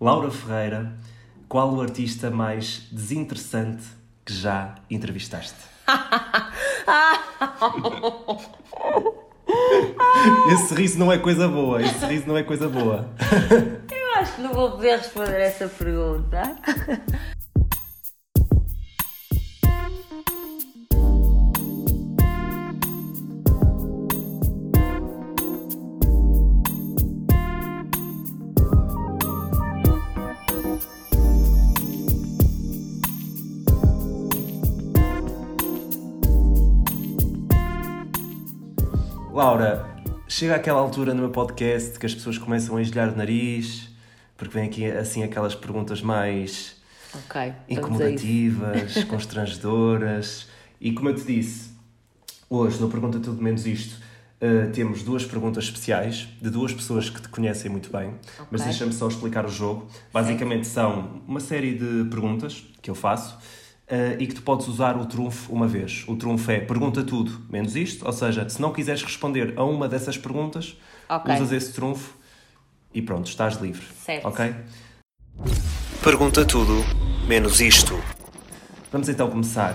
Laura Ferreira, qual o artista mais desinteressante que já entrevistaste? Esse riso não é coisa boa, esse riso não é coisa boa. Eu acho que não vou poder responder essa pergunta. Laura, chega aquela altura no meu podcast que as pessoas começam a engelhar o nariz, porque vem aqui assim aquelas perguntas mais Ok. incomodativas, constrangedoras. E como eu te disse, hoje no Pergunta Tudo Menos Isto, uh, temos duas perguntas especiais de duas pessoas que te conhecem muito bem. Mas deixa-me só explicar o jogo. Basicamente são uma série de perguntas que eu faço. Uh, e que tu podes usar o trunfo uma vez. O trunfo é pergunta tudo, menos isto. Ou seja, se não quiseres responder a uma dessas perguntas, Ok. usas esse trunfo e pronto, estás livre. Certo. Ok? Pergunta tudo, menos isto. Vamos então começar.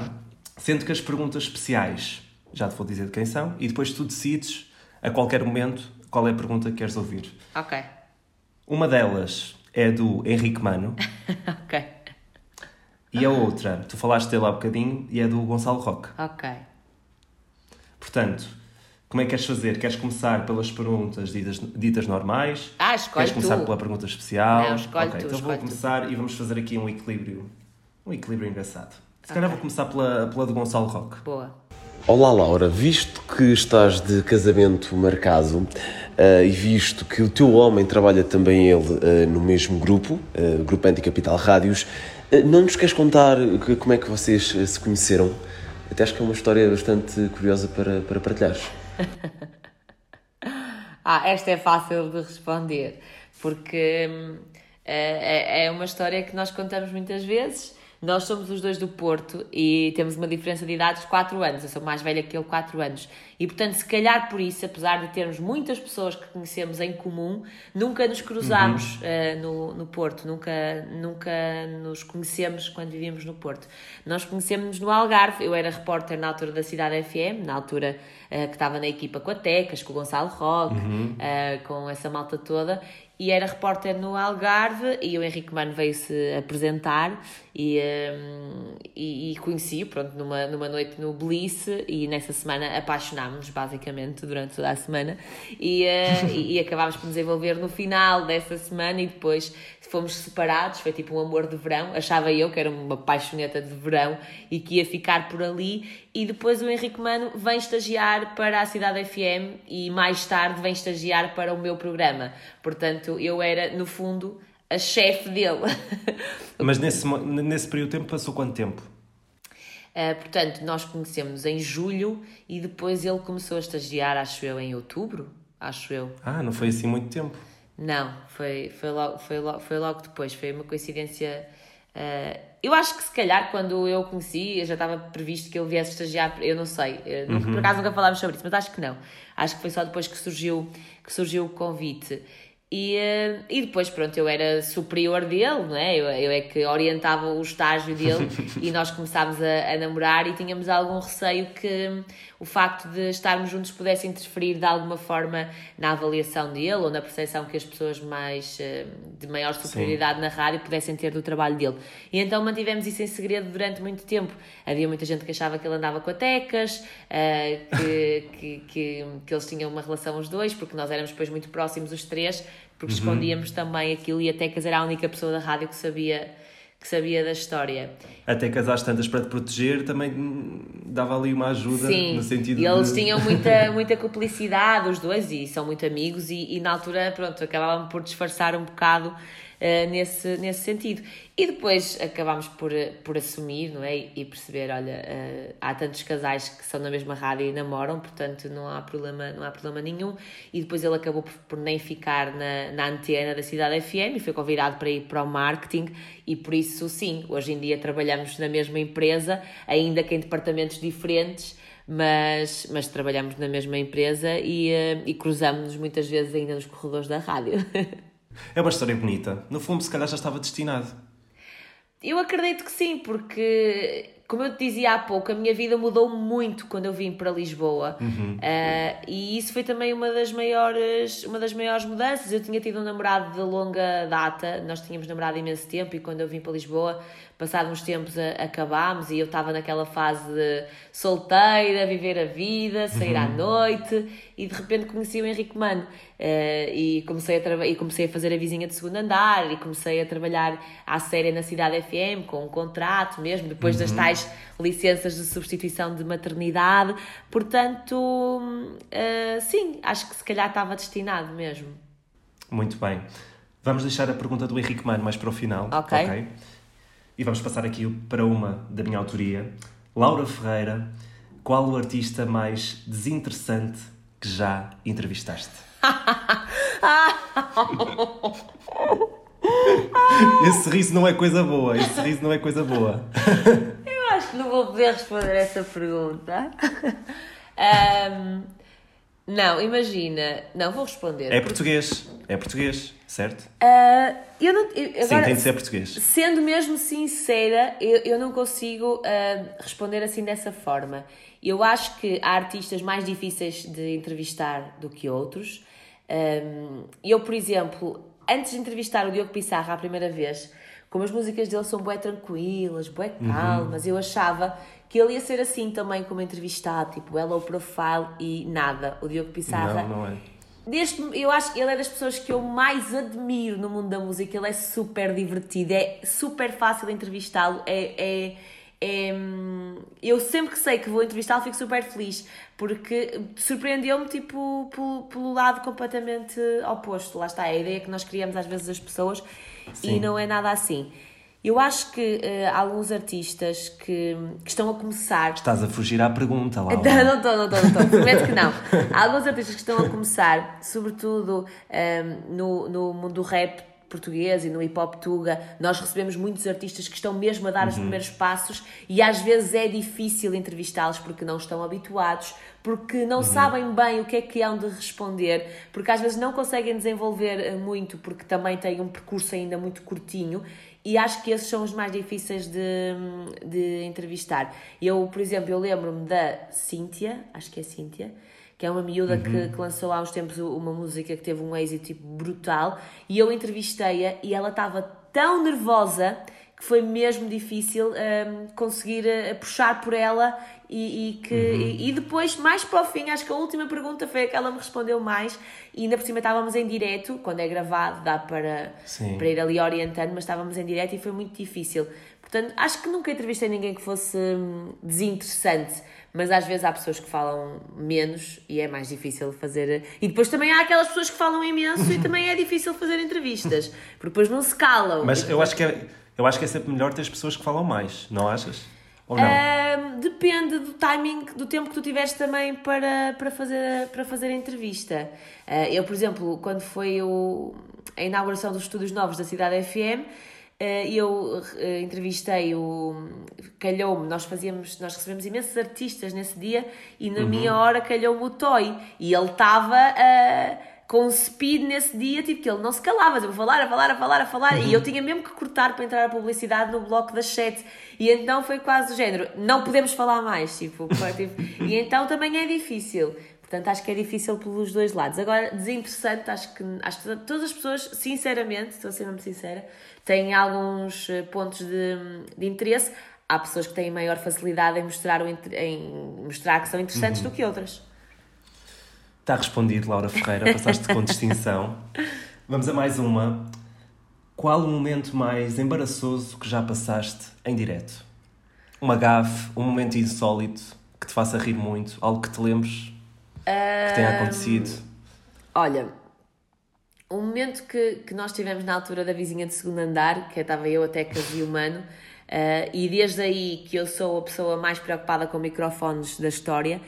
Sendo que as perguntas especiais já te vou dizer de quem são e depois tu decides a qualquer momento qual é a pergunta que queres ouvir. Ok. Uma delas é do Henrique Mano Ok. E a outra, tu falaste dele há bocadinho, e é do Gonçalo Roque. Ok. Portanto, como é que queres fazer? Queres começar pelas perguntas ditas, ditas normais? Ah, escolhe Queres começar tu. pela pergunta especial? Não, escolhe Ok, tu, então vou escolhe tu. começar e vamos fazer aqui um equilíbrio. Um equilíbrio engraçado. Se calhar vou começar pela, pela do Gonçalo Roque. Boa. Olá Laura, visto que estás de casamento marcado eh, e visto que o teu homem trabalha também ele eh, no mesmo grupo, eh, Grupo Anticapital Rádios, não nos queres contar que- como é que vocês eh, se conheceram? Até acho que é uma história bastante curiosa para, para partilhares. Ah, esta é fácil de responder, porque hum, é, é- é uma história que nós contamos muitas vezes. Nós somos os dois do Porto e temos uma diferença de idades de 4 anos. Eu sou mais velha que ele, 4 anos. E, portanto, se calhar por isso, apesar de termos muitas pessoas que conhecemos em comum, nunca nos cruzámos eh, no, no Porto, nunca, nunca nos conhecemos quando vivíamos no Porto. Nós conhecemos-nos no Algarve. Eu era repórter na altura da Cidade FM, na altura eh, que estava na equipa com a Tecas, com o Gonçalo Roque, eh, com essa malta toda. E era repórter no Algarve e o Henrique Mano veio-se apresentar e, hum, e, e conheci-o, pronto, numa, numa noite no Belice e nessa semana apaixonámos-nos basicamente durante toda a semana. E, eh, e, e acabámos por nos envolver no final dessa semana e depois fomos separados, foi tipo um amor de verão, achava eu que era uma paixoneta de verão e que ia ficar por ali. E depois o Henrique Mano vem estagiar para a Cidade FM e mais tarde vem estagiar para o meu programa, portanto eu era no fundo a chefe dele. Mas nesse, nesse período de tempo passou quanto tempo? Uh, portanto, nós conhecemos em julho e depois ele começou a estagiar, acho eu, em outubro, acho eu. Ah, não foi assim muito tempo. Não, foi, foi, logo, foi, logo, foi logo depois, foi uma coincidência. uh, eu acho que se calhar quando eu o conheci já estava previsto que ele viesse estagiar, eu não sei, eu nunca- por acaso nunca falámos sobre isso, mas acho que não. Acho que foi só depois que surgiu, que surgiu o convite. E, eh, e depois, pronto, eu era superior dele, não é? Eu, eu é que orientava o estágio dele e nós começámos a, a namorar e tínhamos algum receio que o facto de estarmos juntos pudesse interferir de alguma forma na avaliação dele ou na percepção que as pessoas mais eh, de maior superioridade na rádio pudessem ter do trabalho dele. E então mantivemos isso em segredo durante muito tempo. Havia muita gente que achava que ele andava com a Tecas, eh, que, que, que, que eles tinham uma relação os dois, porque nós éramos depois muito próximos os três, porque escondíamos também aquilo e a Tecas era a única pessoa da rádio que sabia, que sabia da história. Até que as tantas para te proteger também dava ali uma ajuda Sim, no sentido e eles de... tinham muita, muita cumplicidade, os dois, e são muito amigos, e, e na altura, pronto, acabavam por disfarçar um bocado eh, nesse, nesse sentido. E depois acabámos por, eh, por assumir, não é? E perceber, olha, eh, há tantos casais que são na mesma rádio e namoram, portanto não há problema, não há problema nenhum. E depois ele acabou por, por nem ficar na, na antena da Cidade FM e foi convidado para ir para o marketing e por isso sim, hoje em dia trabalhamos na mesma empresa, ainda que em departamentos diferentes, mas, mas trabalhamos na mesma empresa e, e cruzamos-nos muitas vezes ainda nos corredores da rádio. É uma história bonita. No fundo, se calhar já estava destinado. Eu acredito que sim, porque, como eu te dizia há pouco, a minha vida mudou muito quando eu vim para Lisboa. Uhum. Uh, e isso foi também uma das, maiores, uma das maiores mudanças. Eu tinha tido um namorado de longa data, nós tínhamos namorado imenso tempo, e quando eu vim para Lisboa, passados uns tempos a, acabámos, e eu estava naquela fase de solteira, viver a vida, sair à noite, e de repente conheci o Henrique Mano. Uh, e, comecei a e comecei a fazer a vizinha de segundo andar e comecei a trabalhar à séria na Cidade FM com um contrato mesmo, depois das tais licenças de substituição de maternidade. Portanto, uh, sim, acho que se calhar estava destinado mesmo. Muito bem. Vamos deixar a pergunta do Henrique Mano mais para o final. Ok. E vamos passar aqui para uma da minha autoria. Laura Ferreira, qual o artista mais desinteressante que já entrevistaste? Esse sorriso não é coisa boa. Esse sorriso não é coisa boa. Eu acho que não vou poder responder essa pergunta. Ahm, não, imagina. Não, vou responder. É português. É português, certo? Ah, eu não, eu- Sim, agora, tem de ser português. Sendo mesmo sincera, eu, eu não consigo ah, responder assim dessa forma. Eu acho que há artistas mais difíceis de entrevistar do que outros. Ahm, eu, por exemplo, antes de entrevistar o Diogo Pissarra a primeira vez, como as músicas dele são bué tranquilas, bué calmas, eu achava que ele ia ser assim também como entrevistado, tipo hello profile e nada. O Diogo Pissarra Não, não é. Deste, eu acho que ele é das pessoas que eu mais admiro no mundo da música. Ele é super divertido, é super fácil entrevistá-lo. É, é, é, hum, eu sempre que sei que vou entrevistá-lo fico super feliz porque surpreendeu-me tipo pelo, pelo lado completamente oposto. Lá está, é a ideia que nós criamos às vezes as pessoas e Sim. não é nada assim. Eu acho que há alguns artistas que, que estão a começar Estás a fugir à pergunta, Laura. não, estou, não estou, não estou. Prometo que não. Há alguns artistas que estão a começar, sobretudo ehm, no, no mundo do rap português e no hip hop tuga, nós recebemos muitos artistas que estão mesmo a dar os primeiros passos e às vezes é difícil entrevistá-los porque não estão habituados, porque não sabem bem o que é que hão de responder, porque às vezes não conseguem desenvolver eh, muito porque também têm um percurso ainda muito curtinho e acho que esses são os mais difíceis de, de entrevistar. Eu, por exemplo, eu lembro-me da Cíntia, acho que é Cíntia, que é uma miúda que, que lançou há uns tempos uma música que teve um êxito tipo, brutal, e eu entrevistei-a e ela estava tão nervosa que foi mesmo difícil hum, conseguir eh, puxar por ela e, e que e, e depois, mais para o fim, acho que a última pergunta foi a que ela me respondeu mais e ainda por cima estávamos em direto, quando é gravado dá para, Sim. para ir ali orientando, mas estávamos em direto e foi muito difícil. Portanto, acho que nunca entrevistei ninguém que fosse hum, desinteressante, mas às vezes há pessoas que falam menos e é mais difícil fazer. E depois também há aquelas pessoas que falam imenso e também é difícil fazer entrevistas, porque depois não se calam. Mas E eu acho, que é, eu acho que é sempre melhor ter as pessoas que falam mais, não achas? Ou não? Depende do timing, do tempo que tu tiveres também para, para, fazer, para fazer a entrevista. Ah, eu, por exemplo, quando foi o, a inauguração dos estúdios novos da Cidade FM, ah, eu ah, entrevistei o. Calhou-me, nós fazíamos, nós recebemos imensos artistas nesse dia e na minha hora calhou-me o Toy e ele estava. ah, com speed nesse dia, tipo, que ele não se calava, eu a falar, a falar, a falar, a falar, e eu tinha mesmo que cortar para entrar a publicidade no bloco das sete, e então foi quase do género, não podemos falar mais, tipo, tipo, e então também é difícil, portanto acho que é difícil pelos dois lados. Agora, desinteressante, acho que, acho que todas as pessoas, sinceramente, estou a ser mesmo sincera, têm alguns eh, pontos de, de interesse, há pessoas que têm maior facilidade em mostrar, o, em mostrar que são interessantes do que outras. Está respondido, Laura Ferreira, passaste com distinção. Vamos a mais uma. Qual o momento mais embaraçoso que já passaste em direto? Uma gafe, um momento insólito que te faça rir muito, algo que te lembres que tenha acontecido. Olha, o momento que, que nós tivemos na altura da vizinha de segundo andar, que estava eu até que vi o mano, eh, e desde aí que eu sou a pessoa mais preocupada com microfones da história,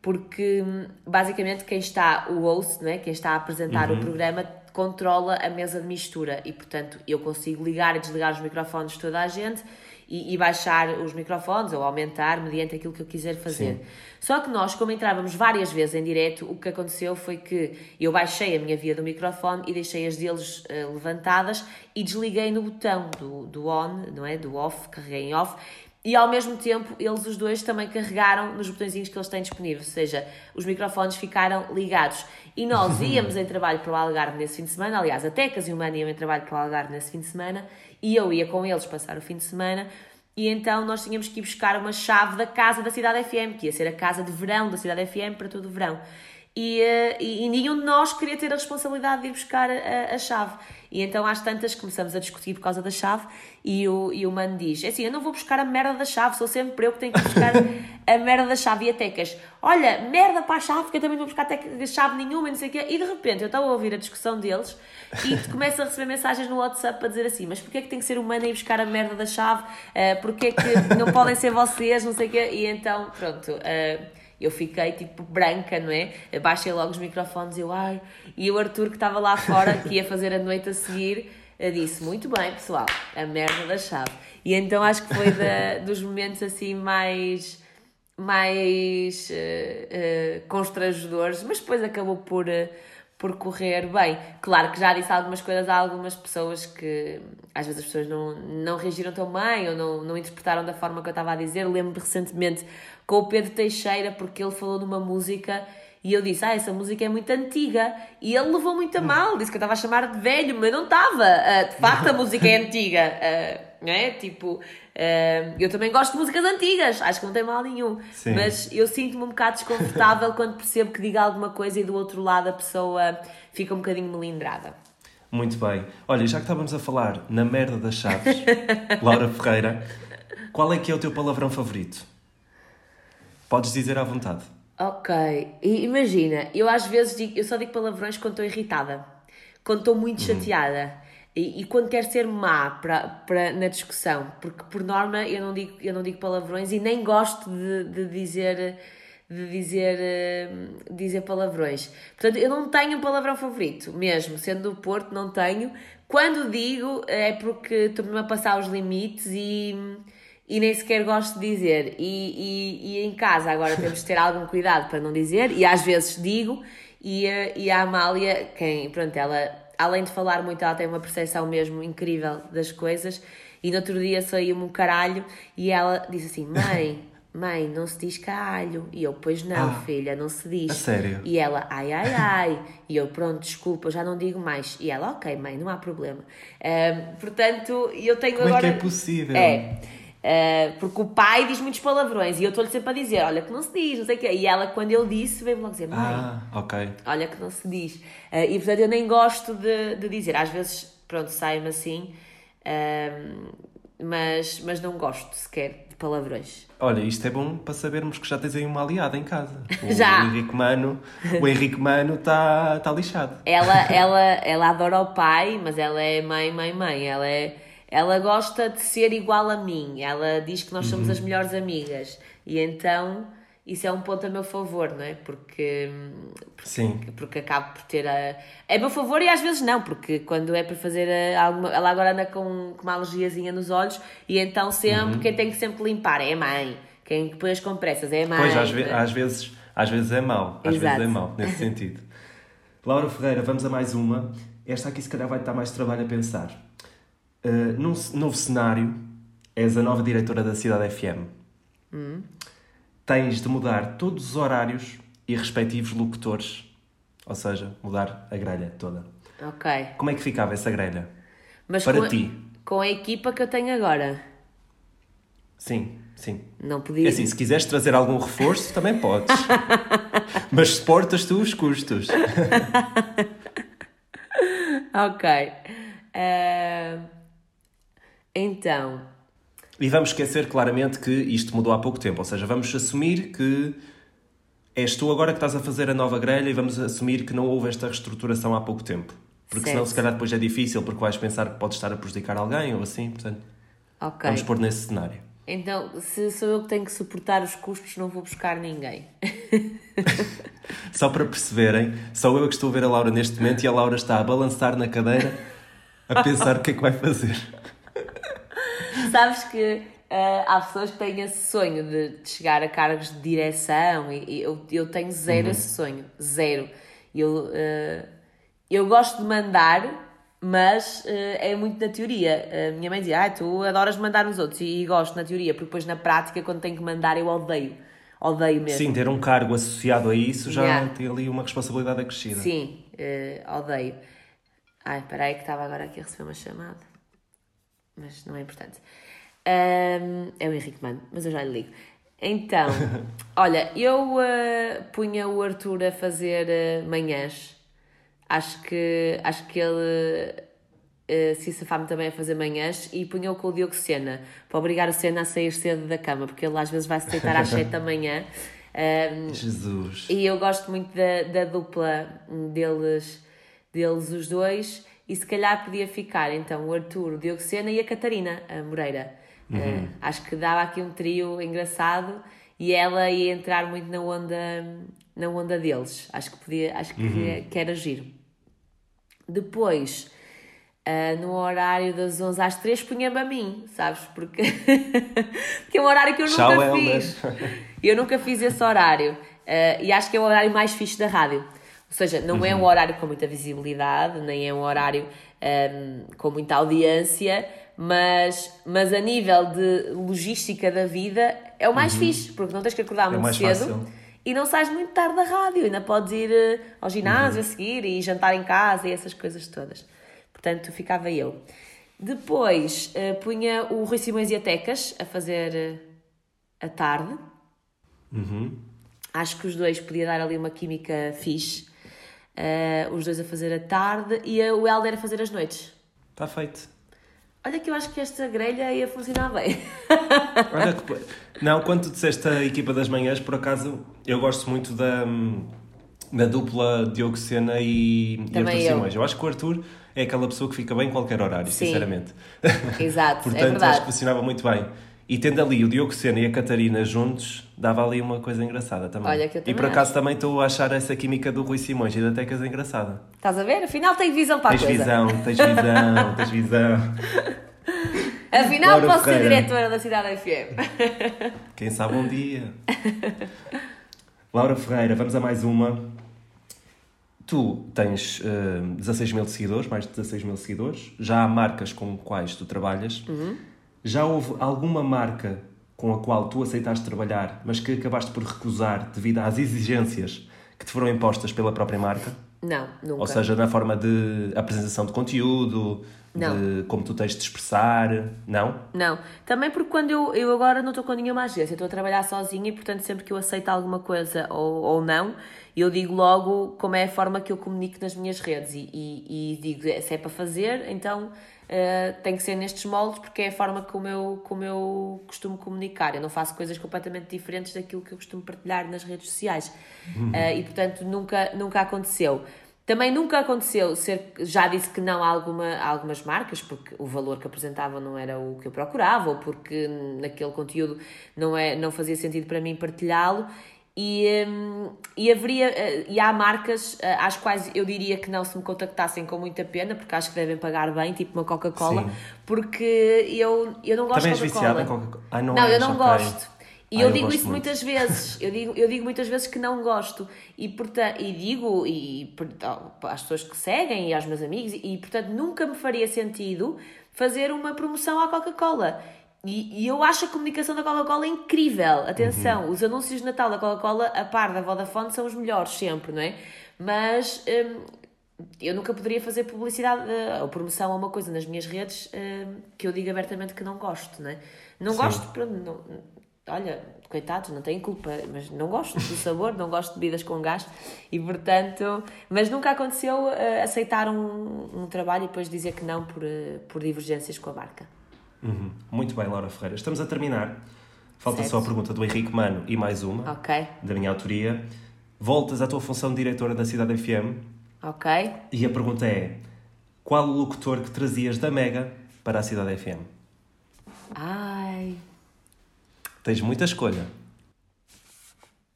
porque hum, basicamente quem está, o host, né, quem está a apresentar o programa, controla a mesa de mistura e, portanto, eu consigo ligar e desligar os microfones de toda a gente e, e baixar os microfones ou aumentar mediante aquilo que eu quiser fazer. Sim. Só que nós, como entrávamos várias vezes em direto, o que aconteceu foi que eu baixei a minha via do microfone e deixei as deles eh, levantadas e desliguei no botão do, do on, não é? Do off, carreguei em off. E ao mesmo tempo, eles os dois também carregaram nos botõezinhos que eles têm disponíveis, ou seja, os microfones ficaram ligados. E nós íamos em trabalho para o Algarve nesse fim de semana, aliás, a Tecas e o Mano iam em trabalho para o Algarve nesse fim de semana, e eu ia com eles passar o fim de semana, e então nós tínhamos que ir buscar uma chave da casa da Cidade FM, que ia ser a casa de verão da Cidade FM para todo o verão. E, eh, e, e nenhum de nós queria ter a responsabilidade de ir buscar a, a chave. E então às tantas começamos a discutir por causa da chave e o, e o mano diz, é assim, eu não vou buscar a merda da chave, sou sempre eu que tenho que buscar a merda da chave. E a Tecas, olha, merda para a chave, que eu também não vou buscar teca- chave nenhuma e não sei o quê. E de repente eu estava a ouvir a discussão deles e começo a receber mensagens no WhatsApp para dizer assim, mas porquê é que tem que ser o mano a ir buscar a merda da chave? Uh, porquê é que não podem ser vocês, não sei o quê? E então, pronto... Uh, eu fiquei tipo branca, não é? Baixei logo os microfones e eu, ai. E o Arthur, que estava lá fora, que ia fazer a noite a seguir, disse: Muito bem, pessoal, a merda da chave. E então acho que foi da, dos momentos assim mais. mais. eh, eh, constrangedores, mas depois acabou por. eh, por correr bem. Claro que já disse algumas coisas a algumas pessoas que às vezes as pessoas não, não reagiram tão bem ou não, não interpretaram da forma que eu estava a dizer. Lembro-me recentemente com o Pedro Teixeira, porque ele falou numa música e eu disse: Ah, essa música é muito antiga. E ele levou muito a mal, disse que eu estava a chamar de velho, mas não estava. Ah, de facto, a música é antiga. Ah, não é? Tipo, ah, eu também gosto de músicas antigas, acho que não tem mal nenhum. Sim. Mas eu sinto-me um bocado desconfortável quando percebo que diga alguma coisa e do outro lado a pessoa fica um bocadinho melindrada. Muito bem. Olha, já que estávamos a falar na merda das chaves, Laura Ferreira, qual é que é o teu palavrão favorito? Podes dizer à vontade. Ok, e imagina, eu às vezes digo, eu só digo palavrões quando estou irritada, quando estou muito chateada e, e quando quero ser má para, para, na discussão, porque por norma eu não digo, eu não digo palavrões e nem gosto de, de dizer de dizer, eh, dizer palavrões. Portanto, eu não tenho um palavrão favorito, mesmo sendo do Porto, não tenho. Quando digo é porque estou mesmo a passar os limites e e nem sequer gosto de dizer. E, e, e em casa agora temos de ter algum cuidado para não dizer, e às vezes digo, e, a- e a Amália, quem, pronto, ela, além de falar muito, ela tem uma percepção mesmo incrível das coisas, e no outro dia saiu-me um caralho, e ela disse assim, mãe... Mãe, não se diz caralho. E eu, pois não, Ah, filha, não se diz. a sério? E ela, ai, ai, ai. E eu, pronto, desculpa, já não digo mais. E ela, ok, mãe, não há problema. Ahm, portanto, eu tenho Como é que agora. é possível? É. Uh, porque o pai diz muitos palavrões e eu estou-lhe sempre a dizer: Olha, que não se diz, não sei o quê. E ela, quando eu disse, veio-me logo dizer: Mãe, Ah, ok. olha que não se diz. Uh, e portanto eu nem gosto de, de dizer. Às vezes, pronto, sai-me assim, um, mas, mas não gosto sequer de palavrões. Olha, isto é bom para sabermos que já tens aí uma aliada em casa. O Já. Henrique Mano, o Henrique Mano está tá lixado. Ela, ela, ela adora o pai, mas ela é mãe, mãe, mãe. Ela, é, ela gosta de ser igual a mim. Ela diz que nós somos as melhores amigas. E então isso é um ponto a meu favor, não é? Porque, Sim. porque acabo por ter a. É a meu favor e às vezes não, porque quando é para fazer a- alguma. Ela agora anda com, com uma alergiazinha nos olhos e então sempre Uhum. quem tem que sempre limpar é a mãe. Quem põe as compressas é a mãe. Pois, às, ve- às vezes, às vezes é mau. Às Exato. vezes é mau, nesse sentido. Laura Ferreira, vamos a mais uma. Esta aqui se calhar vai dar mais trabalho a pensar. Uh, num novo cenário, és a nova diretora da Cidade FM. Hum. Tens de mudar todos os horários e respectivos locutores. Ou seja, mudar a grelha toda. Ok. Como é que ficava essa grelha? Mas Para com, a- ti. com a equipa que eu tenho agora. Sim, sim. Não É podia. assim, se quiseres trazer algum reforço, também podes. Mas suportas tu os custos. Ok. Ah, então, E vamos esquecer claramente que isto mudou há pouco tempo, ou seja, vamos assumir que és tu agora que estás a fazer a nova grelha e vamos assumir que não houve esta reestruturação há pouco tempo. Porque senão, Certo. se calhar, depois é difícil porque vais pensar que podes estar a prejudicar alguém ou assim, portanto, ok. vamos pôr nesse cenário. Então, se sou eu que tenho que suportar os custos, não vou buscar ninguém. Só para perceberem, só eu que estou a ver a Laura neste momento e a Laura está a balançar na cadeira a pensar o que é que vai fazer. Sabes que uh, há pessoas que têm esse sonho de, de chegar a cargos de direção e, e eu, eu tenho zero uhum. esse sonho. Zero. Eu, uh, eu gosto de mandar, mas uh, é muito na teoria. A minha mãe dizia, ah, tu adoras mandar nos outros e, e gosto na teoria, porque depois na prática, quando tenho que mandar, eu odeio. Odeio mesmo. Sim, ter um cargo associado a isso já yeah. tem ali uma responsabilidade acrescida. Sim, odeio. Ai, peraí que estava agora aqui a receber uma chamada. Mas não é importante. Um, é o Henrique Mano, mas eu já lhe ligo. Então, olha, eu uh, punha o Arthur a fazer uh, manhãs. Acho que, acho que ele uh, se safava também a fazer manhãs e punha-o com o Diogo Sena, para obrigar o Sena a sair cedo da cama, porque ele às vezes vai se deitar às 7 da manhã. Um, Jesus! E eu gosto muito da, da dupla deles deles os dois, e se calhar podia ficar então o Arthur, o Diogo Sena e a Catarina a Moreira. Uhum. Uh, acho que dava aqui um trio engraçado e ela ia entrar muito na onda, na onda deles. Acho que podia, acho que, uhum. que era giro. Depois, uh, no horário das 11 às 3, punha-me a mim, sabes? Porque, porque é um horário que eu nunca Tchau, fiz. Eu nunca fiz esse horário. Uh, e acho que é o horário mais fixe da rádio. Ou seja, não uhum. é um uhum. horário com muita visibilidade, nem é um horário um, com muita audiência, mas, mas a nível de logística da vida é o mais uhum. fixe, porque não tens que acordar é muito cedo fácil. e não sais muito tarde da rádio, ainda podes ir uh, ao ginásio uhum. a seguir e jantar em casa e essas coisas todas. Portanto, ficava eu. Depois uh, punha o Rui Simões e a Tecas a fazer uh, a tarde. Uhum. Acho que os dois podia dar ali uma química fixe uh, os dois a fazer a tarde e o Helder a fazer as noites. Está feito. Olha que eu acho que esta grelha ia funcionar bem. Olha que... Não, quando tu disseste a equipa das manhãs, por acaso, eu gosto muito da, da dupla Diogo Sena e, e Arthur eu. Simões. Eu acho que o Arthur é aquela pessoa que fica bem em qualquer horário, Sim. sinceramente. Exato, é Portanto, é verdade. acho que funcionava muito bem. E tendo ali o Diogo Sena e a Catarina juntos, dava ali uma coisa engraçada também. Olha, que eu também E por acaso acho. também estou a achar essa química do Rui Simões e da Tecas engraçada. Estás a ver? Afinal tem visão para tens a coisa. Visão, tens visão, tens visão. Afinal posso ser diretora da Cidade FM. Quem sabe um dia. Laura Ferreira, vamos a mais uma. Tu tens uh, eh, 16 mil seguidores, mais de 16 mil seguidores. Já há marcas com quais tu trabalhas. Uhum já houve alguma marca com a qual tu aceitaste trabalhar, mas que acabaste por recusar devido às exigências que te foram impostas pela própria marca? Não, nunca. Ou seja, na forma de apresentação de conteúdo, não. de como tu tens de expressar, não? Não. Também porque quando eu, eu agora não estou com nenhuma agência, estou a trabalhar sozinha e, portanto, sempre que eu aceito alguma coisa ou, ou não, eu digo logo como é a forma que eu comunico nas minhas redes e, e, e digo se é para fazer, então uh, tem que ser nestes moldes porque é a forma como eu, como eu costumo comunicar. Eu não faço coisas completamente diferentes daquilo que eu costumo partilhar nas redes sociais. Uhum. Uh, e portanto nunca, nunca aconteceu. Também nunca aconteceu ser, já disse que não a, alguma, a algumas marcas, porque o valor que apresentavam não era o que eu procurava, ou porque naquele conteúdo não, é, não fazia sentido para mim partilhá-lo, e, um, e haveria uh, e há marcas uh, às quais eu diria que não se me contactassem com muita pena porque acho que devem pagar bem tipo uma Coca-Cola porque eu, eu não gosto de Coca-Cola. Coca não, não eu não gosto. E ah, eu, eu digo isso muito. muitas vezes. Eu digo, eu digo muitas vezes que não gosto. E, portanto, e digo e, às pessoas que seguem e aos meus amigos e portanto nunca me faria sentido fazer uma promoção à Coca-Cola e, e, eu acho a comunicação da Coca-Cola incrível. Atenção, uhum. os anúncios de Natal da Coca-Cola, a par da Vodafone, são os melhores sempre, não é? Mas hum, eu nunca poderia fazer publicidade uh, ou promoção a uma coisa nas minhas redes uh, que eu diga abertamente que não gosto, não é? Não Sim. gosto, pronto, não, olha, coitados, não têm culpa, mas não gosto do sabor, não gosto de bebidas com gás e portanto, mas nunca aconteceu uh, aceitar um, um trabalho e depois dizer que não por, por divergências com a marca. Uhum. Muito bem, Laura Ferreira. Estamos a terminar. Falta certo. só a pergunta do Henrique Mano e mais uma, okay. da minha autoria. Voltas à tua função de diretora da Cidade FM. Ok. E a pergunta é: qual o locutor que trazias da Mega para a Cidade FM? Ai. Tens muita escolha.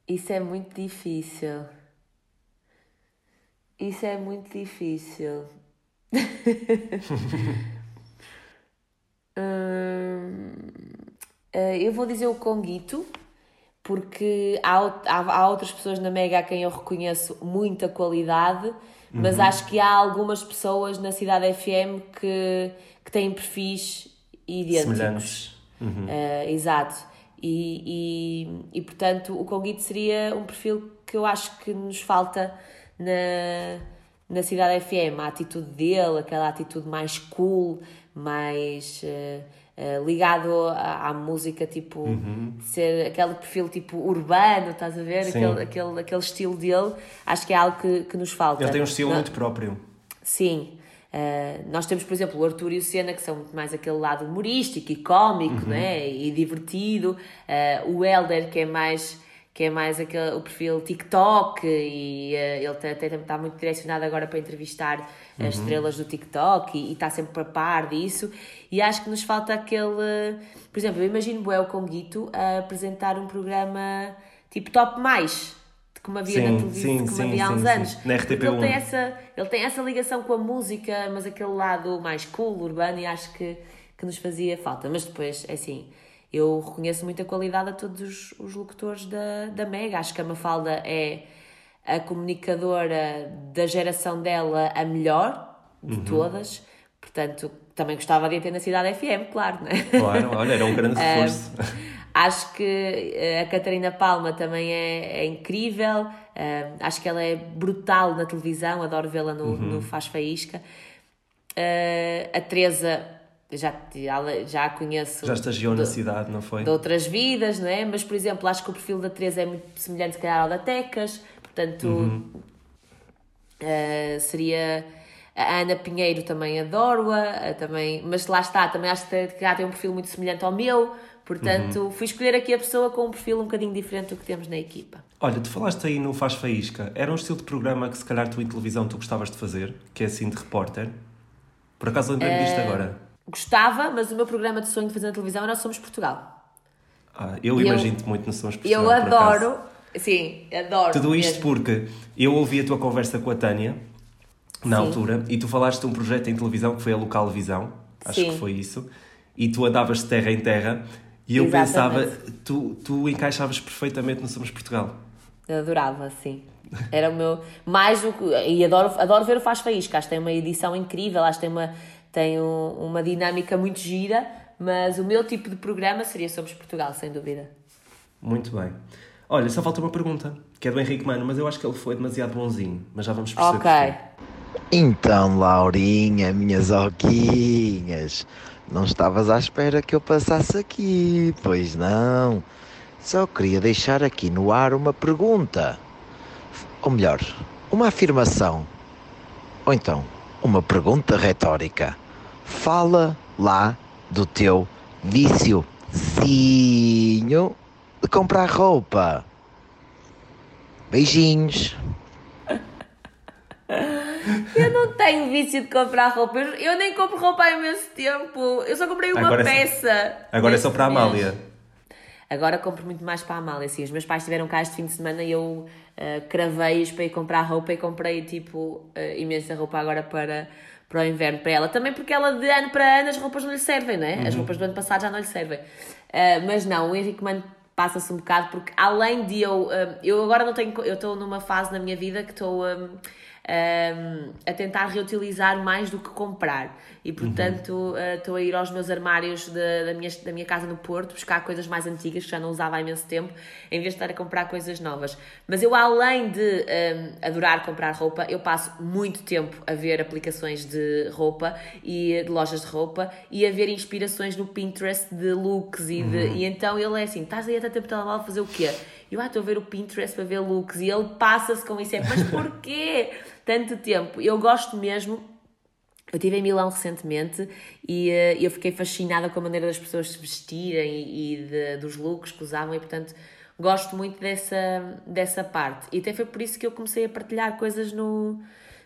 Isso é muito difícil. Isso é muito difícil. Hum, eh, eu vou dizer o Conguito, porque há, há, há outras pessoas na Mega a quem eu reconheço muita qualidade, mas acho que há algumas pessoas na Cidade FM que, que têm perfis idênticos. Semelhantes. Uh, exato. E, e, e portanto o Conguito seria um perfil que eu acho que nos falta na, na Cidade FM. A atitude dele, aquela atitude mais cool, mais uh, uh, ligado à, à, música, tipo, ser aquele perfil tipo urbano, estás a ver? Sim. Aquele, aquele, aquele estilo dele, acho que é algo que, que nos falta. Ele tem um estilo Não- muito próprio. Sim. Uh, nós temos, por exemplo, o Arthur e o Senna, que são muito mais aquele lado humorístico e cómico, né? e divertido. O Helder, que é mais que é mais aquele, o perfil TikTok e uh, ele até está muito direcionado agora para entrevistar as estrelas do TikTok e, está sempre para par disso e acho que nos falta aquele por exemplo, eu imagino o Conguito a apresentar um programa tipo Top Mais como havia Sim, na televisão, sim, como sim, havia há uns sim. anos Na Porque RTP1. ele tem essa ele tem essa ligação com a música, mas aquele lado mais cool, urbano, e acho que, que nos fazia falta. Mas depois, é assim, eu reconheço muita qualidade a todos os, os locutores da, da Mega. Acho que a Mafalda é a comunicadora da geração dela a melhor de Uhum. todas. Portanto, também gostava de a ter na Cidade FM, claro, não é? Claro, olha, era um grande reforço. Acho que eh, a Catarina Palma também é, é incrível, acho que ela é brutal na televisão, adoro vê-la no, no Faz Faísca. Eh, a Teresa, já, já, já a conheço Já estagiou de, na cidade, não foi? de outras vidas, não é? Mas, por exemplo, acho que o perfil da Teresa é muito semelhante, se calhar, ao da Tecas, portanto, eh, seria. A Ana Pinheiro também adoro-a, eh, também, mas lá está, também acho que ela tem um perfil muito semelhante ao meu, portanto, fui escolher aqui a pessoa com um perfil um bocadinho diferente do que temos na equipa. Olha, tu falaste aí no Faz Faísca. Era um estilo de programa que se calhar tu em televisão tu gostavas de fazer, que é assim de repórter. Por acaso lembrei-me disto Eh, agora. Gostava, mas o meu programa de sonho de fazer na televisão era Somos Portugal. Ah, eu imagino-te muito no Sons Portugal, eu adoro, sim, adoro. Tudo isto mesmo. porque eu ouvi a tua conversa com a Tânia, na Sim. altura, e tu falaste de um projeto em televisão que foi a Local Visão, acho Sim. que foi isso, e tu andavas de terra em terra, e eu Exatamente. pensava, tu, tu encaixavas perfeitamente no Somos Portugal. Eu adorava, sim. Era o meu. Mais do que. E adoro, adoro ver o Faz Faísca. Acho que tem uma edição incrível, acho que tem uma, tem um- uma dinâmica muito gira. Mas o meu tipo de programa seria Somos Portugal, sem dúvida. Muito bem. Olha, só falta uma pergunta, que é do Henrique Mano, mas eu acho que ele foi demasiado bonzinho, mas já vamos perceber Ok. porquê. Então, Laurinha, minhas oquinhas, não estavas à espera que eu passasse aqui, pois não. Só queria deixar aqui no ar uma pergunta. Ou melhor, uma afirmação. Ou então, uma pergunta retórica. Fala lá do teu viciozinho de comprar roupa. Beijinhos. Eu não tenho vício de comprar roupa. Eu, nem compro roupa há imenso tempo. Eu só comprei uma Agora é só- peça. Agora é só para a mês. Amália. Agora compro muito mais para a Amália, assim. Os meus pais tiveram cá este fim de semana e eu uh, cravei-os para ir comprar roupa e comprei, tipo, uh, imensa roupa agora para, para o inverno para ela. Também porque ela, de ano para ano, as roupas não lhe servem, não é? As roupas do ano passado já não lhe servem. Uh, mas não, o Henrique Mano passa-se um bocado porque, além de eu... um, eu agora não tenho... Eu estou numa fase na minha vida que estou... um, um, a tentar reutilizar mais do que comprar. E portanto uh, estou a ir aos meus armários da, da, minha, da minha casa no Porto buscar coisas mais antigas que já não usava há imenso tempo em vez de estar a comprar coisas novas. Mas eu além de um, adorar comprar roupa eu passo muito tempo a ver aplicações de roupa e de lojas de roupa e a ver inspirações no Pinterest de looks e, de, e então ele é assim, estás aí a tanto tempo telemóvel a fazer o quê? Eu ah, estou a ver o Pinterest para ver looks. E ele passa-se com isso, é, mas porquê tanto tempo? Eu gosto mesmo eu estive em Milão recentemente e uh, eu fiquei fascinada com a maneira das pessoas se vestirem e, e de, dos looks que usavam e, portanto, gosto muito dessa, dessa parte. E até foi por isso que eu comecei a partilhar coisas no,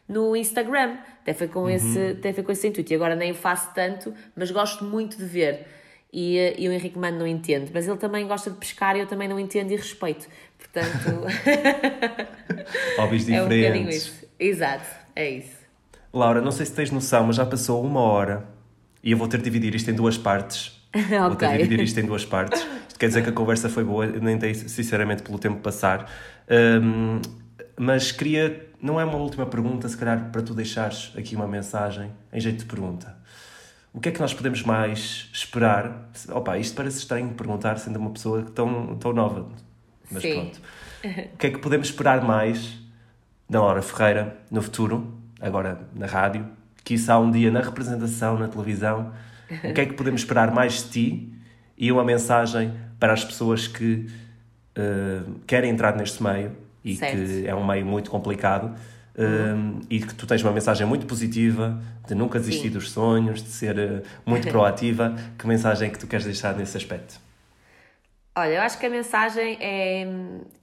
no Instagram. Até foi, com esse, até foi com esse intuito. E agora nem o faço tanto, mas gosto muito de ver. E, eh, e o Henrique Mano não entende, mas ele também gosta de pescar e eu também não entendo e respeito. Portanto, Hobbies é um bocadinho diferentes. isso. Exato, é isso. Laura, não sei se tens noção, mas já passou uma hora e eu vou ter de dividir isto em duas partes. Vou ter de dividir isto em duas partes. Isto quer dizer que a conversa foi boa, nem dei sinceramente pelo tempo passar. Hum, mas queria, não é uma última pergunta, se calhar para tu deixares aqui uma mensagem em jeito de pergunta. O que é que nós podemos mais esperar? Opa, isto parece estranho perguntar sendo uma pessoa tão, tão nova. Mas Sim. pronto. O que é que podemos esperar mais da Laura Ferreira no futuro, agora na rádio, quiçá um dia na representação, na televisão? O que é que podemos esperar mais de ti? E uma mensagem para as pessoas que eh, querem entrar neste meio e Certo. que é um meio muito complicado eh, e que tu tens uma mensagem muito positiva de nunca desistir Sim. dos sonhos, de ser eh, muito proativa. Que mensagem é que tu queres deixar nesse aspecto? Olha, eu acho que a mensagem é,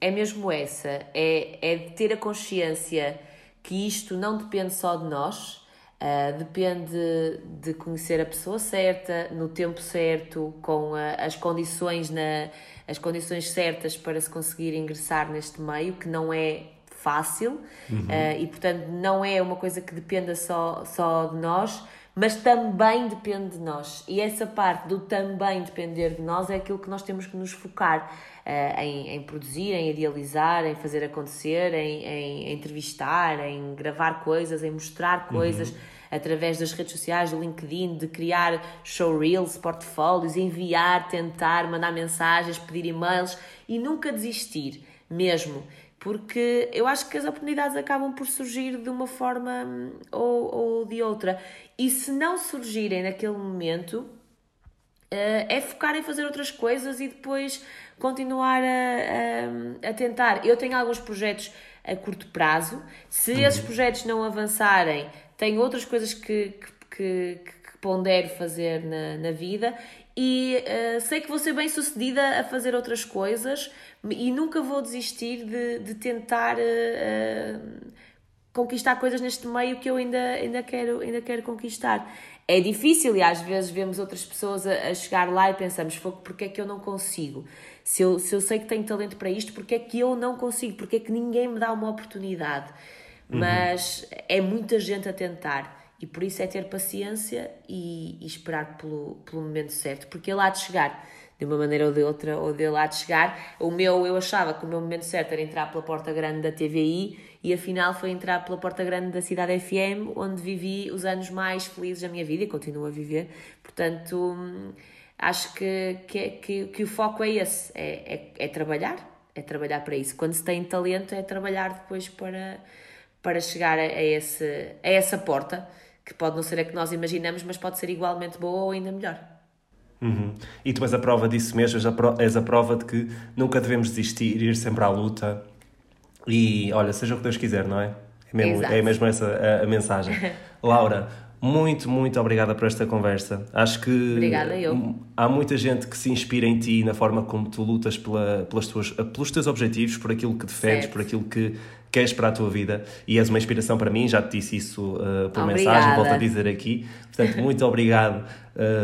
é mesmo essa: é, é de ter a consciência que isto não depende só de nós, ah, depende de conhecer a pessoa certa, no tempo certo, com a- as condições na, as condições certas para se conseguir ingressar neste meio, que não é fácil ah, e portanto não é uma coisa que dependa só, só de nós, mas também depende de nós. E essa parte do também depender de nós é aquilo que nós temos que nos focar ah, em, em produzir, em idealizar, em fazer acontecer, em, em entrevistar, em gravar coisas, em mostrar coisas através das redes sociais, do LinkedIn, de criar showreels, portfólios, enviar, tentar, mandar mensagens, pedir e-mails e nunca desistir, mesmo. Porque eu acho que as oportunidades acabam por surgir de uma forma hum, ou, ou de outra. E se não surgirem naquele momento, eh, é focar em fazer outras coisas e depois continuar a, a, a tentar. Eu tenho alguns projetos a curto prazo. Se esses projetos não avançarem, tenho outras coisas que, que, que, que pondero fazer na, na vida e eh, sei que vou ser bem sucedida a fazer outras coisas e nunca vou desistir de, de tentar. eh, conquistar coisas neste meio que eu ainda, ainda, quero, ainda quero conquistar. É difícil e às vezes vemos outras pessoas a, a chegar lá e pensamos, "Fogo, porque é que eu não consigo? Se eu, se eu sei que tenho talento para isto, porque é que eu não consigo? Porque é que ninguém me dá uma oportunidade? Mas é muita gente a tentar e por isso é ter paciência e, e esperar pelo, pelo momento certo, porque ele há de chegar de uma maneira ou de outra, ou dele há de chegar. O meu, eu achava que o meu momento certo era entrar pela porta grande da TVI e afinal foi entrar pela porta grande da Cidade FM, onde vivi os anos mais felizes da minha vida e continuo a viver. Portanto, acho que, que, que, que o foco é esse: é, é, é trabalhar, é trabalhar para isso. Quando se tem talento, é trabalhar depois para, para chegar a, esse, a essa porta, que pode não ser a que nós imaginamos, mas pode ser igualmente boa ou ainda melhor. Uhum. E tu és a prova disso mesmo, és a, prova de que nunca devemos desistir, ir sempre à luta e olha, seja o que Deus quiser, não é? É mesmo, Exato. é mesmo essa a, a mensagem. Laura, muito, muito obrigada por esta conversa. Acho que Obrigada, eu. há muita gente que se inspira em ti na forma como tu lutas pela, pelas tuas, pelos teus objetivos, por aquilo que defendes, Certo. por aquilo que queres para a tua vida e és uma inspiração para mim, já te disse isso uh, por Obrigada. mensagem, volto a dizer aqui. Portanto, muito obrigado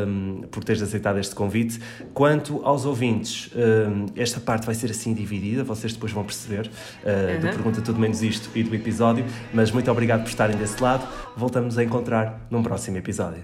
um, por teres aceitado este convite. Quanto aos ouvintes, um, esta parte vai ser assim dividida, vocês depois vão perceber uh, do Pergunta Tudo Menos Isto e do episódio, mas muito obrigado por estarem desse lado. Voltamos a encontrar num próximo episódio.